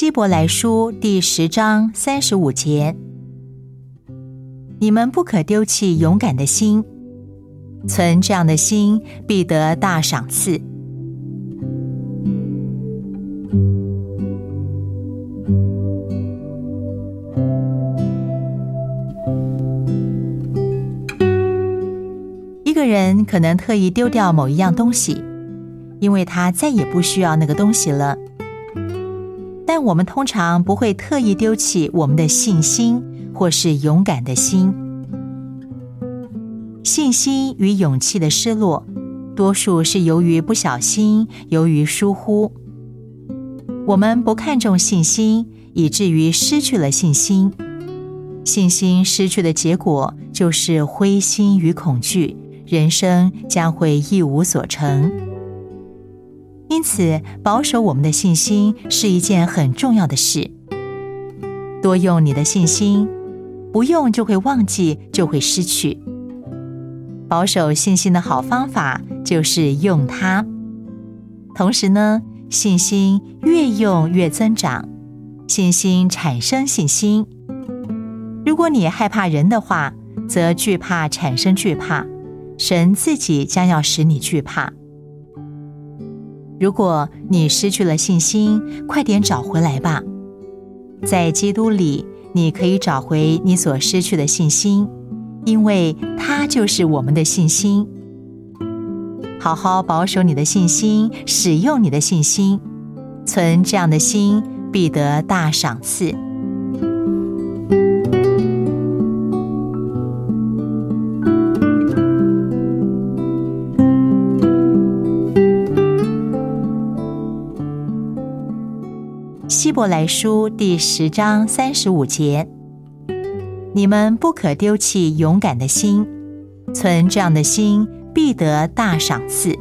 希伯来书第十章三十五节：你们不可丢弃勇敢的心，存这样的心，必得大赏赐。一个人可能特意丢掉某一样东西，因为他再也不需要那个东西了。但我们通常不会特意丢弃我们的信心或是勇敢的心。信心与勇气的失落，多数是由于不小心，由于疏忽。我们不看重信心，以至于失去了信心。信心失去的结果就是灰心与恐惧，人生将会一无所成。因此，保守我们的信心是一件很重要的事。多用你的信心，不用就会忘记，就会失去。保守信心的好方法就是用它。同时呢，信心越用越增长，信心产生信心。如果你害怕人的话，则惧怕产生惧怕，神自己将要使你惧怕。如果你失去了信心，快点找回来吧。在基督里，你可以找回你所失去的信心，因为它就是我们的信心。好好保守你的信心，使用你的信心，存这样的心，必得大赏赐。希伯来书第十章三十五节：你们不可丢弃勇敢的心，存这样的心，必得大赏赐。